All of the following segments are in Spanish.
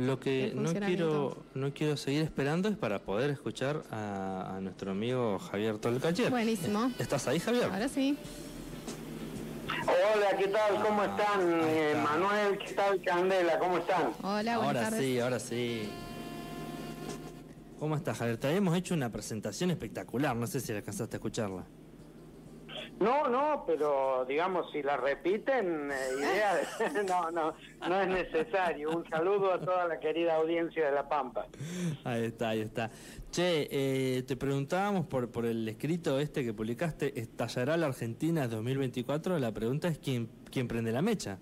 Lo que no quiero, no quiero seguir esperando es para poder escuchar a, a nuestro amigo Javier Tolcacher. Buenísimo. ¿Estás ahí, Javier? Ahora sí. Hola, ¿qué tal? ¿Cómo Ah, están? Eh. Manuel, ¿qué tal? Candela, ¿cómo están? Hola, buenas ahora tardes. sí, ahora sí. ¿Cómo estás, Javier? Te habíamos hecho una presentación espectacular, no sé si alcanzaste a escucharla. No, no, pero digamos, si la repiten, eh, idea de- no, no, no es necesario. Un saludo a toda la querida audiencia de La Pampa. Ahí está, ahí está. Che, eh, te preguntábamos por, por el escrito este que publicaste, ¿estallará la Argentina 2024? La pregunta es quién, quién prende la mecha.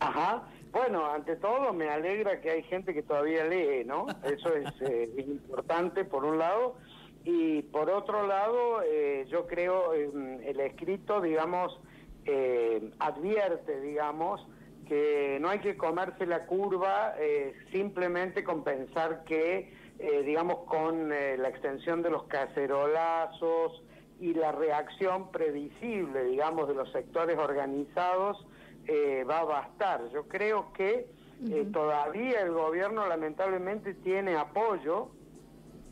Ajá. Bueno, ante todo me alegra que hay gente que todavía lee, ¿no? Eso es eh, importante por un lado. Y por otro lado, eh, yo creo eh, el escrito, digamos, eh, advierte, digamos, que no hay que comerse la curva eh, simplemente con pensar que, eh, digamos, con la extensión de los cacerolazos y la reacción previsible, digamos, de los sectores organizados, eh, va a bastar. Yo creo que eh, todavía el gobierno lamentablemente tiene apoyo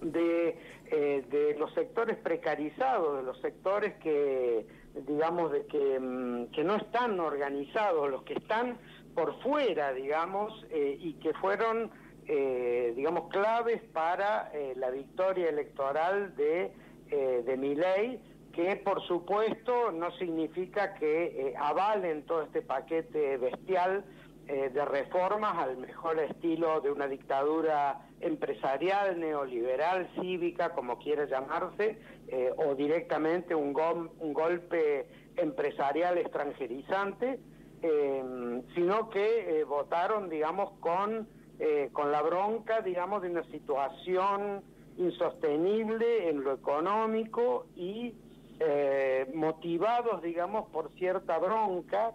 de, eh, de los sectores precarizados, de los sectores que, digamos, de que, mm, que no están organizados, los que están por fuera, digamos, eh, y que fueron, eh, digamos, claves para eh, la victoria electoral de, eh, de Milei, que por supuesto no significa que avalen todo este paquete bestial eh, de reformas al mejor estilo de una dictadura empresarial, neoliberal, cívica, como quiera llamarse, eh, o directamente un, gol- un golpe empresarial extranjerizante, eh, sino que votaron, digamos, con, con la bronca, digamos, de una situación insostenible en lo económico y motivados, digamos, por cierta bronca.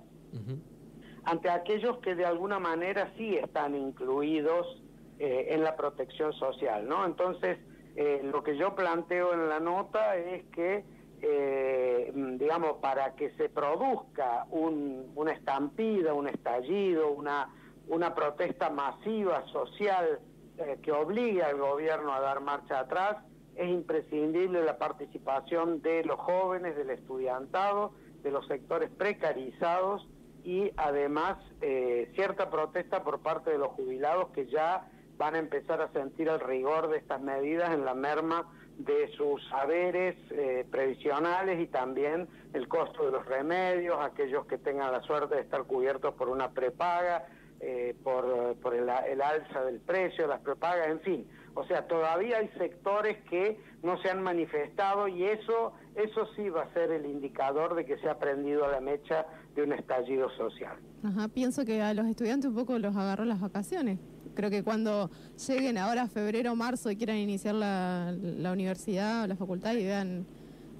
Ante aquellos que de alguna manera sí están incluidos eh, en la protección social, ¿no? Entonces, eh, lo que yo planteo en la nota es que, eh, mm, digamos, para que se produzca un- una estampida, un estallido, una, una protesta masiva social eh, que obligue al gobierno a dar marcha atrás, es imprescindible la participación de los jóvenes, del estudiantado, de los sectores precarizados y además eh, cierta protesta por parte de los jubilados que ya van a empezar a sentir el rigor de estas medidas en la merma de sus saberes eh, previsionales y también el costo de los remedios, aquellos que tengan la suerte de estar cubiertos por una prepaga, eh, por, por el, el alza del precio, las prepagas, en fin. O sea, todavía hay sectores que no se han manifestado y eso, eso sí va a ser el indicador de que se ha prendido la mecha de un estallido social. Ajá, pienso que a los estudiantes un poco los agarró las vacaciones. Creo que cuando lleguen ahora febrero marzo y quieran iniciar la, la universidad o la facultad y vean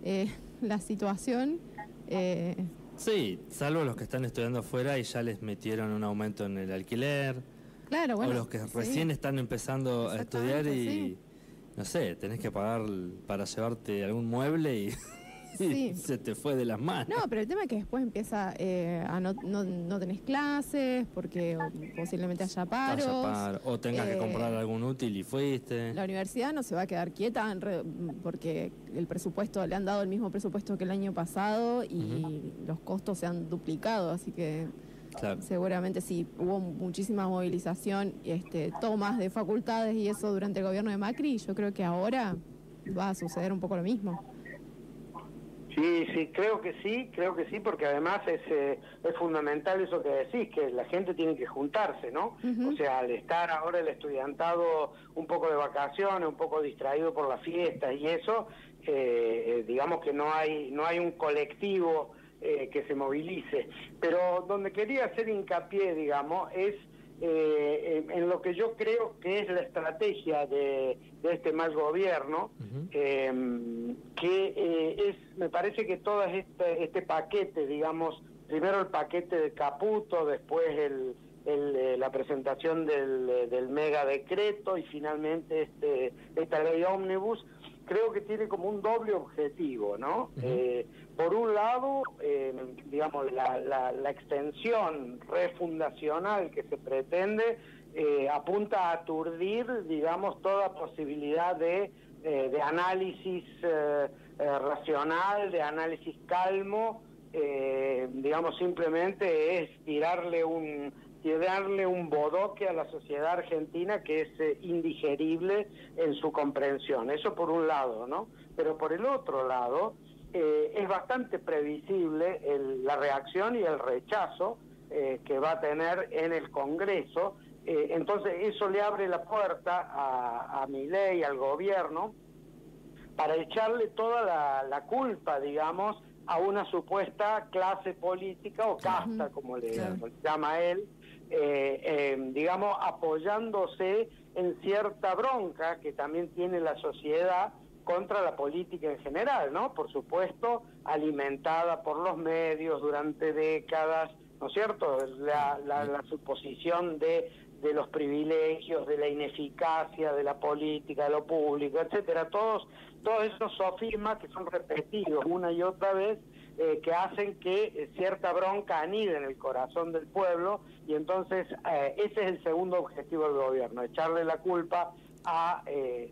eh, la situación, eh, Sí, salvo los que están estudiando afuera y ya les metieron un aumento en el alquiler, claro, bueno. o los que sí. recién están empezando a estudiar y, sí. no sé, tenés que pagar para llevarte algún mueble y, Sí. y se te fue de las manos. No, pero el tema es que después empieza eh, a no, no, no tenés clases porque o- posiblemente haya paros. Haya paro, o tengas que eh, comprar algún útil y fuiste. La universidad no se va a quedar quieta en re- porque el presupuesto, le han dado el mismo presupuesto que el año pasado y los costos se han duplicado, así que Claro. seguramente sí, hubo muchísima movilización, este, tomas de facultades y eso durante el gobierno de Macri, y yo creo que ahora va a suceder un poco lo mismo. Sí, sí, creo que sí, creo que sí, porque además es, eh, es fundamental eso que decís, que la gente tiene que juntarse, ¿no? O sea, al estar ahora el estudiantado un poco de vacaciones, un poco distraído por las fiestas y eso, eh, eh, digamos que no hay, no hay un colectivo eh, que se movilice. Pero donde quería hacer hincapié, digamos, es eh, en, lo que yo creo que es la estrategia de, de este mal gobierno, eh, que eh, es, me parece que todo este, este paquete, digamos, primero el paquete de Caputo, después el, el, eh, la presentación del, eh, del mega decreto y finalmente este, esta ley ómnibus, creo que tiene como un doble objetivo, ¿no? Eh, por un lado, eh, digamos, la, la, la extensión refundacional que se pretende eh, apunta a aturdir, digamos, toda posibilidad de, eh, de análisis eh, racional, de análisis calmo, digamos, simplemente es tirarle un tirarle un bodoque a la sociedad argentina que es indigerible en su comprensión. Eso por un lado, ¿no? Pero por el otro lado, es bastante previsible la reacción y el rechazo que va a tener en el Congreso. Eh, entonces eso le abre la puerta a, a mi ley, al gobierno, para echarle toda la, culpa, digamos, a una supuesta clase política o casta, como le, llama él, eh, eh, digamos, apoyándose en cierta bronca que también tiene la sociedad contra la política en general, ¿no? Por supuesto, alimentada por los medios durante décadas, ¿no es cierto? La, suposición de de los privilegios, de la ineficacia de la política, de lo público, etcétera, todos, todos esos sofismas que son repetidos una y otra vez, eh, que hacen que eh, cierta bronca anide en el corazón del pueblo y entonces eh, ese es el segundo objetivo del gobierno, echarle la culpa a,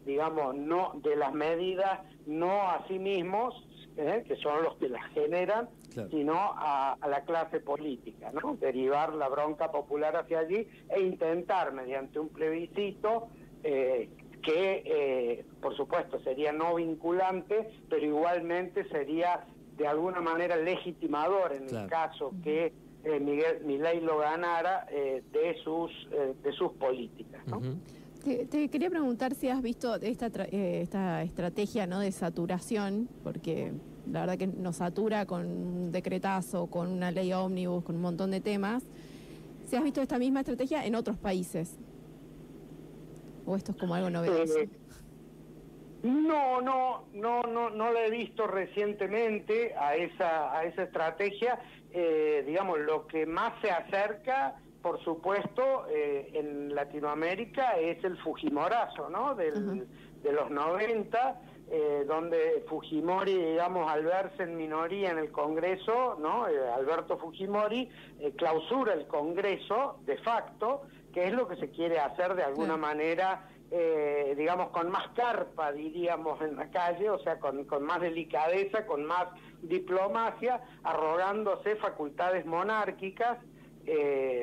digamos, no de las medidas, no a sí mismos, que son los que las generan, sino a, la clase política, ¿no? Derivar la bronca popular hacia allí e intentar, mediante un plebiscito, eh, que eh, por supuesto sería no vinculante, pero igualmente sería de alguna manera legitimador en el caso que eh, Miguel Milei lo ganara de sus de sus políticas. ¿no? Te, quería preguntar si has visto esta, esta estrategia no de saturación, porque la verdad que nos satura con un decretazo, con una ley ómnibus, con un montón de temas. ¿Se has visto esta misma estrategia en otros países? ¿O esto es como algo novedoso? Eh, no, no, no, no, no la he visto recientemente a esa, a esa estrategia. Eh, digamos, lo que más se acerca, por supuesto, eh, en Latinoamérica es el Fujimorazo, ¿no? Del, de los 90 eh, donde Fujimori, digamos, al verse en minoría en el Congreso, ¿no? Eh, Alberto Fujimori eh, clausura el Congreso de facto, que es lo que se quiere hacer de alguna manera, digamos, con más carpa, diríamos, en la calle, o sea, con, con más delicadeza, con más diplomacia, arrogándose facultades monárquicas,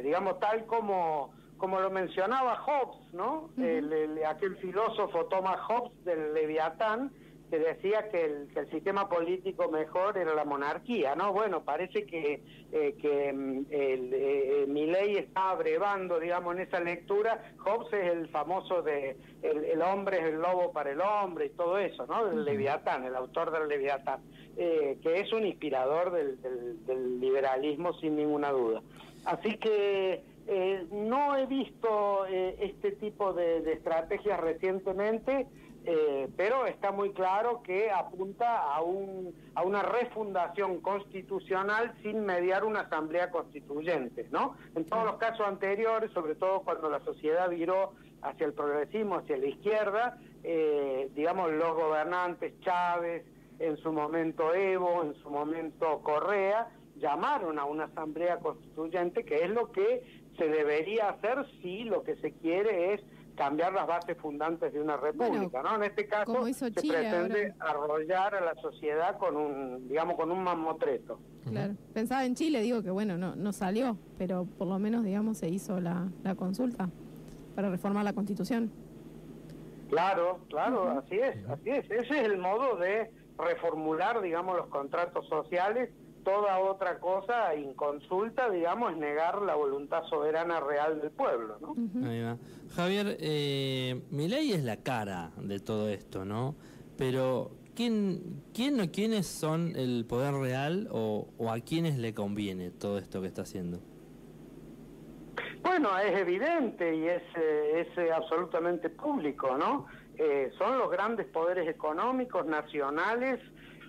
digamos, tal como como lo mencionaba Hobbes, ¿no? aquel filósofo Thomas Hobbes del Leviatán, que decía que el, sistema político mejor era la monarquía, ¿no? Bueno, parece que, eh, que mm, el, eh, mi ley está abrevando, digamos, en esa lectura. Hobbes es el famoso de el, hombre es el lobo para el hombre y todo eso, ¿no? Del Leviatán, el autor del Leviatán, eh, que es un inspirador del, del liberalismo sin ninguna duda. Así que eh, no he visto eh, este tipo de, estrategias recientemente, eh, pero está muy claro que apunta a, un, a una refundación constitucional sin mediar una asamblea constituyente, ¿no? En todos los casos anteriores, sobre todo cuando la sociedad viró hacia el progresismo, hacia la izquierda, digamos, los gobernantes Chávez, en su momento Evo, en su momento Correa, llamaron a una asamblea constituyente, que es lo que se debería hacer si lo que se quiere es cambiar las bases fundantes de una república, ¿no? En este caso se pretende arrollar a la sociedad con un, digamos, con un mamotreto. Claro. Pensaba en Chile, digo que bueno, no, no salió, pero por lo menos, digamos, se hizo la, la consulta para reformar la Constitución. Claro, claro, así es, así es. Ese es el modo de reformular, digamos, los contratos sociales toda otra cosa inconsulta, digamos, es negar la voluntad soberana real del pueblo, ¿no? Javier, eh, mi ley es la cara de todo esto, ¿no? Pero ¿quién, quién o quiénes son el poder real o, a quiénes le conviene todo esto que está haciendo? Bueno, es evidente y es, eh, es eh, absolutamente público, ¿no? son los grandes poderes económicos nacionales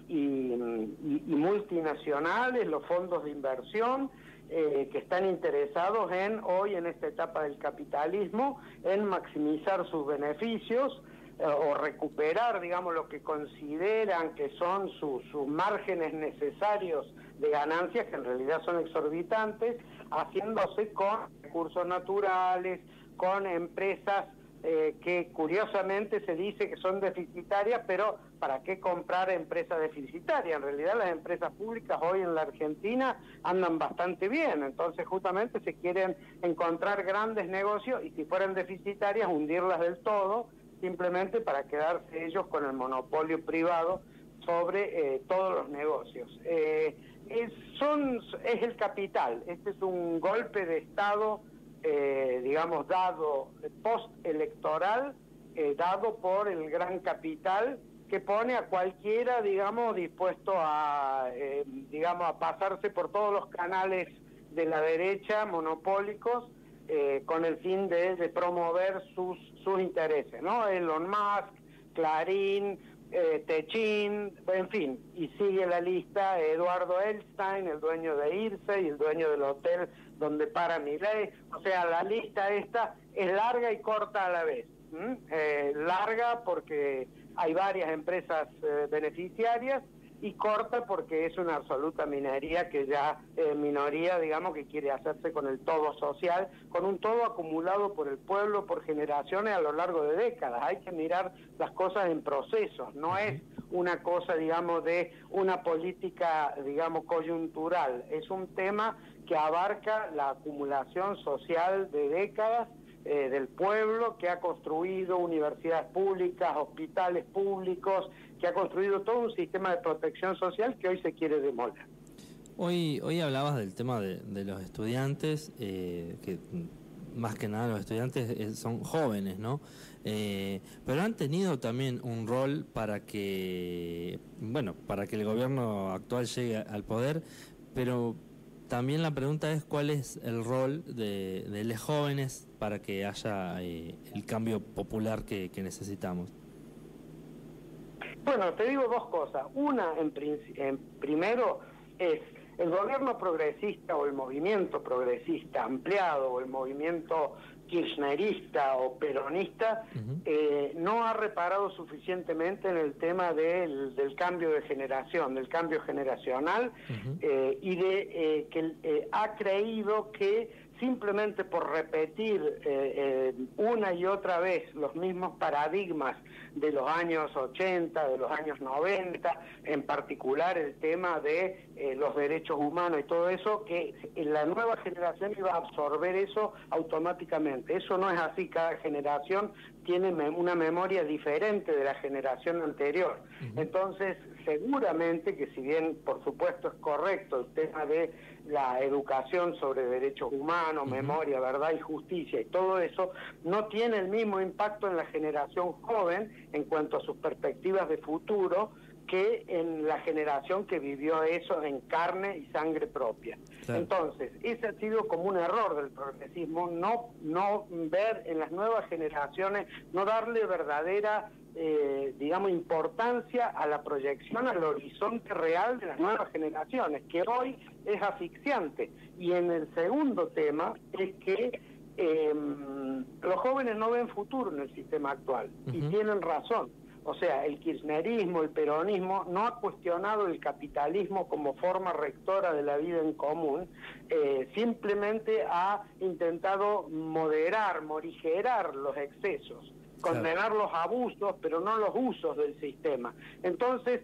y, multinacionales, los fondos de inversión, eh, que están interesados en, hoy en esta etapa del capitalismo, en maximizar sus beneficios eh, o recuperar, digamos, lo que consideran que son sus márgenes necesarios de ganancias, que en realidad son exorbitantes, haciéndose con recursos naturales, con empresas eh, que curiosamente se dice que son deficitarias, pero ¿para qué comprar empresas deficitarias? En realidad las empresas públicas hoy en la Argentina andan bastante bien, entonces justamente se quieren encontrar grandes negocios y si fueran deficitarias hundirlas del todo, simplemente para quedarse ellos con el monopolio privado sobre eh, todos los negocios. Eh, son, es el capital, este es un golpe de Estado eh, digamos, dado post-electoral, eh, dado por el gran capital que pone a cualquiera, digamos, dispuesto a, eh, digamos, a pasarse por todos los canales de la derecha monopólicos con el fin de, de, promover sus, sus intereses, ¿no? Elon Musk, Clarín, eh, Techín, en fin, y sigue la lista Eduardo Elstein, el dueño de Irse y el dueño del hotel donde para ley, O sea, la lista esta es larga y corta a la vez. Eh, larga porque hay varias empresas eh, beneficiarias y corta porque es una absoluta minería que ya eh, minoría, digamos, que quiere hacerse con el todo social, con un todo acumulado por el pueblo por generaciones a lo largo de décadas. Hay que mirar las cosas en procesos, no es una cosa, digamos, de una política, digamos, coyuntural, es un tema que abarca la acumulación social de décadas eh, del pueblo, que ha construido universidades públicas, hospitales públicos, que ha construido todo un sistema de protección social que hoy se quiere demoler. Hoy, hoy hablabas del tema de, los estudiantes, eh, que más que nada los estudiantes eh, son jóvenes, ¿no? pero han tenido también un rol para que, bueno, para que el gobierno actual llegue al poder, pero también la pregunta es cuál es el rol de, los jóvenes para que haya eh, el cambio popular que, necesitamos. Bueno, te digo dos cosas. Una, en, en primero, es el gobierno progresista o el movimiento progresista ampliado o el movimiento kirchnerista o peronista eh, no ha reparado suficientemente en el tema del, cambio de generación, del cambio generacional eh, y de eh, que ha creído que simplemente por repetir una y otra vez los mismos paradigmas de los años 80, de los años 90, en particular el tema de los derechos humanos y todo eso, que la nueva generación iba a absorber eso automáticamente. Eso no es así, cada generación tiene una memoria diferente de la generación anterior. Entonces, seguramente que si bien por supuesto es correcto el tema de la educación sobre derechos humanos, memoria, verdad y justicia y todo eso, no tiene el mismo impacto en la generación joven en cuanto a sus perspectivas de futuro, que en la generación que vivió eso en carne y sangre propia. Entonces, ese ha sido como un error del progresismo, no, no ver en las nuevas generaciones, no darle verdadera, eh, digamos, importancia a la proyección, al horizonte real de las nuevas generaciones, que hoy es asfixiante. Y en el segundo tema es que em, los jóvenes no ven futuro en el sistema actual, y tienen razón o sea, el kirchnerismo, el peronismo, no ha cuestionado el capitalismo como forma rectora de la vida en común, eh, simplemente ha intentado moderar, morigerar los excesos, condenar los abusos, pero no los usos del sistema. Entonces,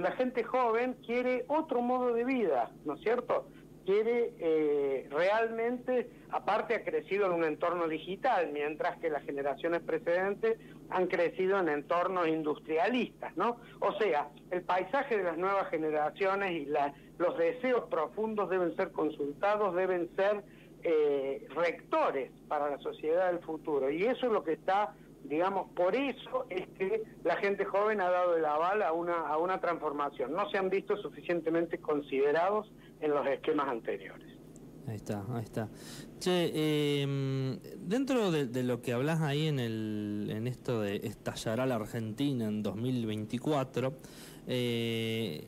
la gente joven quiere otro modo de vida, ¿no es cierto? quiere eh, realmente, aparte ha crecido en un entorno digital, mientras que las generaciones precedentes han crecido en entornos industrialistas, ¿no? O sea, el paisaje de las nuevas generaciones y los deseos profundos deben ser consultados, deben ser eh, rectores para la sociedad del futuro. Y eso es lo que está digamos, por eso es que la gente joven ha dado el aval a una, a una transformación. No se han visto suficientemente considerados en los esquemas anteriores. Ahí está, ahí está. Che, em, dentro de, lo que hablas ahí en, el, en esto de estallará la Argentina en 2024, eh,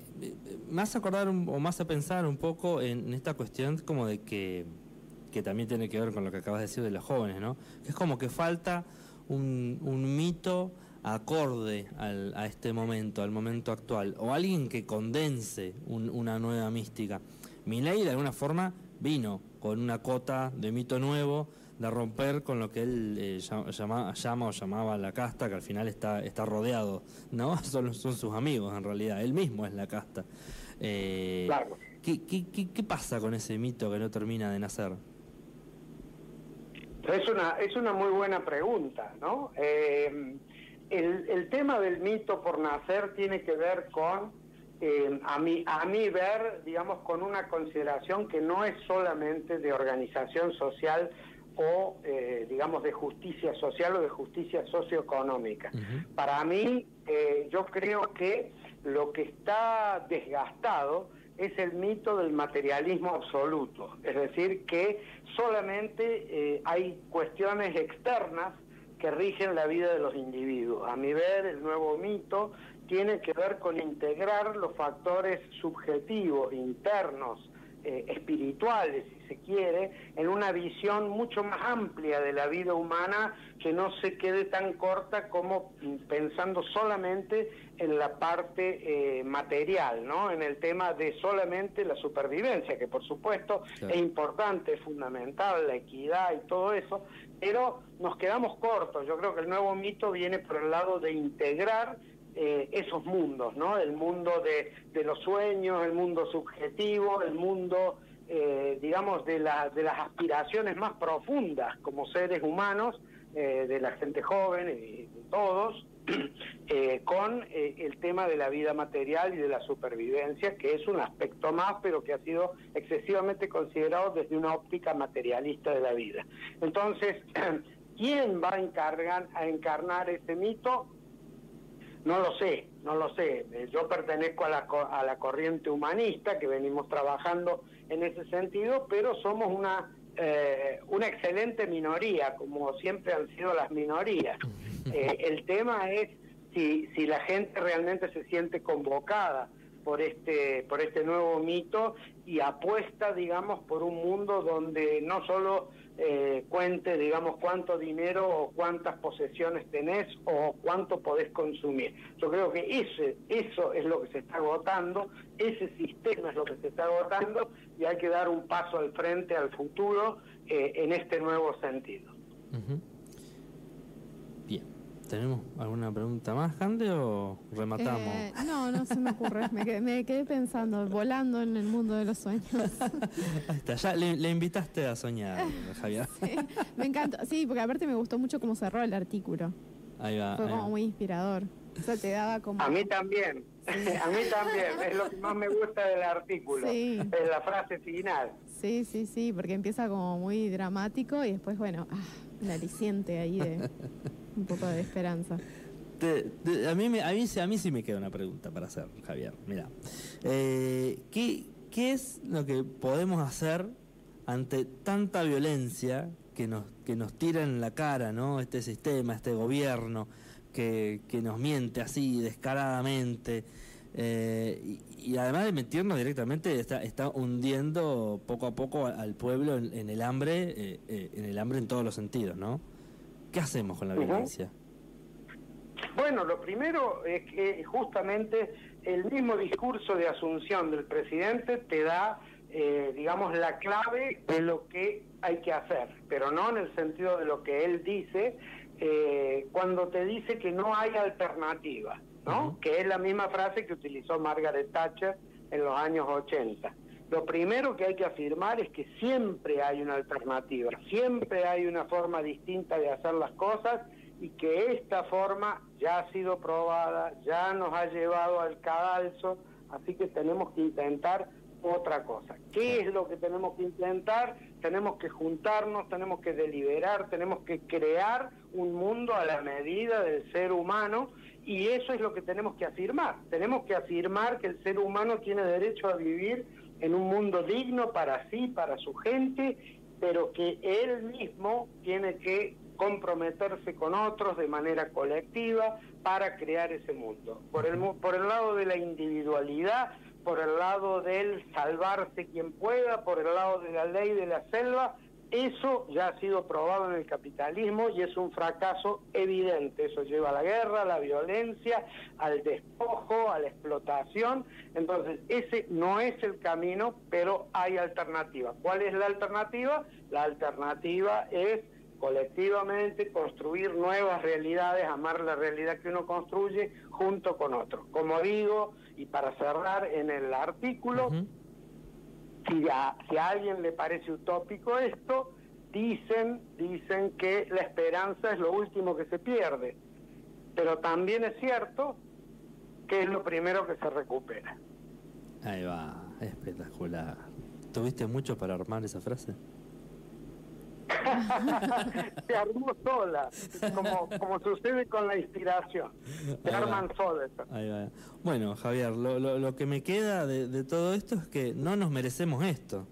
me hace acordar o más a pensar un poco en, esta cuestión como de que, que también tiene que ver con lo que acabas de decir de los jóvenes, ¿no? Que es como que falta un, un mito acorde al, a este momento, al momento actual, o alguien que condense una nueva mística. Milei de alguna forma vino con una cota de mito nuevo de romper con lo que él eh, llama, llama, o llamaba la casta, que al final está, está rodeado, ¿no? Son, son sus amigos en realidad, él mismo es la casta. Eh, claro. ¿qué, qué, qué, pasa con ese mito que no termina de nacer? Es una, es una muy buena pregunta, ¿no? Eh, el, el tema del mito por nacer tiene que ver con eh, a, mí, a mí ver, digamos, con una consideración que no es solamente de organización social o, eh, digamos, de justicia social o de justicia socioeconómica. Para mí, eh, yo creo que lo que está desgastado es el mito del materialismo absoluto, es decir, que solamente hay cuestiones externas que rigen la vida de los individuos. A mi ver, el nuevo mito tiene que ver con integrar los factores subjetivos, internos, eh, espirituales, si se quiere, en una visión mucho más amplia de la vida humana que no se quede tan corta como pensando solamente en la parte eh, material, ¿no? En el tema de solamente la supervivencia, que por supuesto es importante, es fundamental, la equidad y todo eso, pero nos quedamos cortos. Yo creo que el nuevo mito viene por el lado de integrar eh, esos mundos, ¿no? El mundo de, los sueños, el mundo subjetivo, el mundo, eh, digamos, de, la, de las aspiraciones más profundas como seres humanos, eh, de la gente joven y de todos, con el tema de la vida material y de la supervivencia, que es un aspecto más, pero que ha sido excesivamente considerado desde una óptica materialista de la vida. Entonces, ¿quién va a, encargar, a encarnar ese mito? No lo sé, no lo sé. Eh, yo pertenezco a la, a la corriente humanista, que venimos trabajando en ese sentido, pero somos una, eh, una excelente minoría, como siempre han sido las minorías. Eh, el tema es si, si la gente realmente se siente convocada por este, por este nuevo mito y apuesta, digamos, por un mundo donde no solo eh, cuente, digamos, cuánto dinero o cuántas posesiones tenés o cuánto podés consumir. Yo creo que ese, eso es lo que se está agotando, ese sistema es lo que se está agotando y hay que dar un paso al frente, al futuro, eh, en este nuevo sentido. ¿Tenemos alguna pregunta más, Cande, o rematamos? Eh, no, no se me ocurre. Me quedé, pensando, volando en el mundo de los sueños. Ahí está, ya le, invitaste a soñar, Javier. Sí, me encanta. Sí, porque aparte me gustó mucho cómo cerró el artículo. Ahí va. Fue como muy inspirador. Eso te daba como... A mí también. A mí también. Es lo que más me gusta del artículo. Sí. Es la frase final. Sí, sí, sí, porque empieza como muy dramático y después, bueno, ah, un aliciente ahí de un poco de esperanza. a, mí a, mí, a mí sí me queda una pregunta para hacer, Javier. Mira, eh, ¿qué, ¿qué es lo que podemos hacer ante tanta violencia que nos, que nos tira en la cara, ¿no? Este sistema, este gobierno que, que nos miente así descaradamente. Eh, y, además de mentirnos directamente, está, está hundiendo poco a poco al pueblo en, el hambre, eh, en el hambre en todos los sentidos, ¿no? ¿Qué hacemos con la violencia? Bueno, lo primero es que justamente el mismo discurso de asunción del presidente te da, eh, digamos, la clave de lo que hay que hacer, pero no en el sentido de lo que él dice, eh, cuando te dice que no hay alternativa, ¿no? Que es la misma frase que utilizó Margaret Thatcher en los años 80. Lo primero que hay que afirmar es que siempre hay una alternativa, siempre hay una forma distinta de hacer las cosas y que esta forma ya ha sido probada, ya nos ha llevado al cadalso, así que tenemos que intentar otra cosa. ¿Qué es lo que tenemos que intentar? Tenemos que juntarnos, tenemos que deliberar, tenemos que crear un mundo a la medida del ser humano y eso es lo que tenemos que afirmar. Tenemos que afirmar que el ser humano tiene derecho a vivir en un mundo digno para sí, para su gente, pero que él mismo tiene que comprometerse con otros de manera colectiva para crear ese mundo. Por el, por el lado de la individualidad, por el lado del salvarse quien pueda, por el lado de la ley de la selva, eso ya ha sido probado en el capitalismo y es un fracaso evidente. Eso lleva a la guerra, a la violencia, al despojo, a la explotación. Entonces, ese no es el camino, pero hay alternativa. ¿Cuál es la alternativa? La alternativa es colectivamente construir nuevas realidades, amar la realidad que uno construye junto con otros. Como digo, y para cerrar en el artículo. Si, a, si a alguien le parece utópico esto, dicen, dicen que la esperanza es lo último que se pierde. Pero también es cierto que es lo primero que se recupera. Ahí va, espectacular. ¿Tuviste mucho para armar esa frase? se armó sola, como, como sucede con la inspiración. Se arman solas. Bueno, Javier, lo, lo, lo que me queda de, de todo esto es que no nos merecemos esto.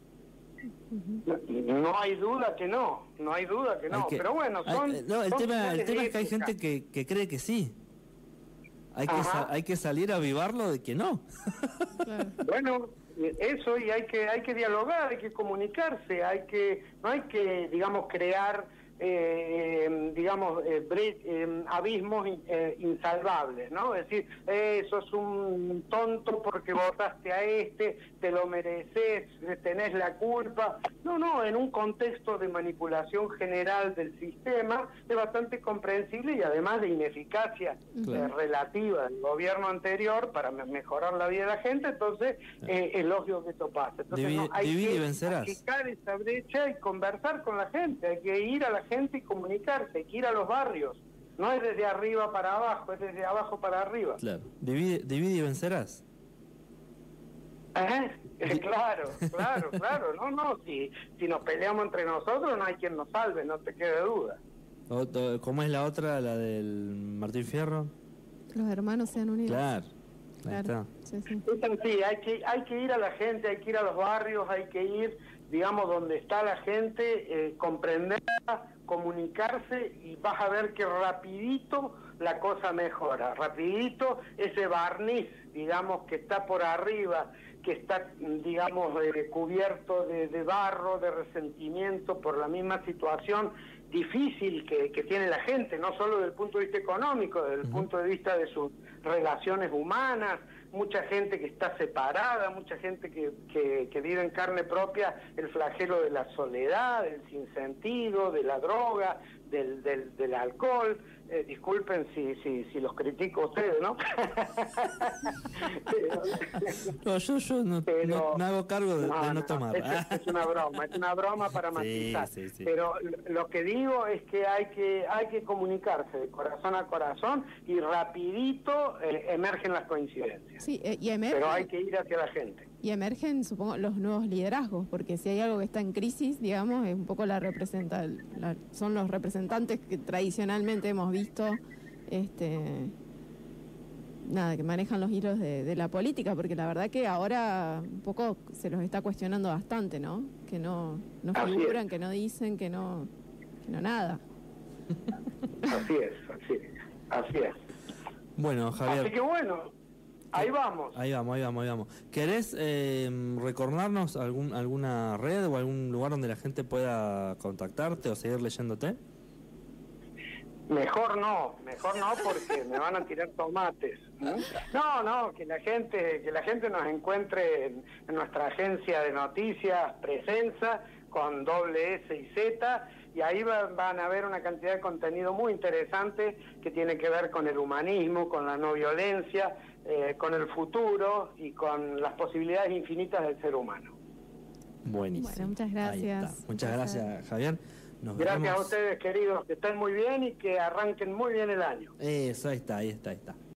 No hay duda que no, no hay duda que no. Que- Pero bueno, son. no, el son tema, el tema es que hay gente que, que cree que sí. Hay que, Ajá. hay que salir a avivarlo de que no. Claro. Bueno, eso y hay que hay que dialogar, hay que comunicarse, hay que no hay que digamos crear eh, digamos eh, eh, abismos eh, insalvables, ¿no? Es decir, eh, sos un tonto porque votaste a este, te lo mereces, tenés la culpa. No, no, en un contexto de manipulación general del sistema es bastante comprensible y además de ineficacia Claro. relativa del gobierno anterior para me- mejorar la vida de la gente, entonces eh, es lógico que esto pase. Entonces no, hay y que achicar esa brecha y conversar con la gente, hay que ir a la gente y comunicarse, hay que ir a los barrios. No es desde arriba para abajo, es desde abajo para arriba. Claro. Divide, divide y vencerás. Eh, Claro, claro, claro. No, no, si, si nos peleamos entre nosotros no hay quien nos salve, no te quede duda. ¿Cómo es la otra, la del Martín Fierro? Los hermanos sean unidos. Claro. Ahí Claro. está. Sí, sí. Es así, hay que, hay que ir a la gente, hay que ir a los barrios, hay que ir, digamos, donde está la gente, eh, comprenderla, comunicarse y vas a ver que rapidito la cosa mejora. Rapidito ese barniz, digamos, que está por arriba, que está, digamos, eh, cubierto de, de barro, de resentimiento por la misma situación difícil que, que tiene la gente, no solo desde el punto de vista económico, desde el punto de vista de sus relaciones humanas, mucha gente que está separada, mucha gente que, que, vive en carne propia el flagelo de la soledad, del sinsentido, de la droga, del, del, del alcohol. Eh, disculpen si, si, si los critico a ustedes, ¿no? Pero- No, yo, yo no, pero- no- me hago cargo de de no, no, no, tomar. Es, es una broma, es una broma para Sí, matizar. sí, sí. Pero lo que digo es que hay que hay que comunicarse de corazón a corazón y rapidito eh, emergen las coincidencias. Sí, eh, y emergen, Pero hay que ir hacia la gente. Y emergen, supongo, los nuevos liderazgos, porque si hay algo que está en crisis, digamos, es un poco la representa, la- son los representantes que tradicionalmente hemos visto, este, nada, que manejan los hilos de, de la política, porque la verdad que ahora un poco se los está cuestionando bastante, ¿no? Que no, no Así figuran, es. que no dicen, que no, que no nada. Así es, así es. Así es. Bueno, Así Javier. que bueno, ahí vamos. Ahí vamos, ahí vamos, ahí vamos. ¿Querés eh, recordarnos algún, alguna red o algún lugar donde la gente pueda contactarte o seguir leyéndote? Mejor no, mejor no porque me van a tirar tomates. No, no, que la gente, que la gente nos encuentre en, en nuestra agencia de noticias Presenza con doble S y Z y ahí va- van a ver una cantidad de contenido muy interesante que tiene que ver con el humanismo, con la no violencia, eh, con el futuro y con las posibilidades infinitas del ser humano. Buenísimo. Bueno, muchas gracias. Muchas gracias, Javier. Nos Gracias a ustedes, queridos, que estén muy bien y que arranquen muy bien el año. Eso, ahí está, ahí está, ahí está.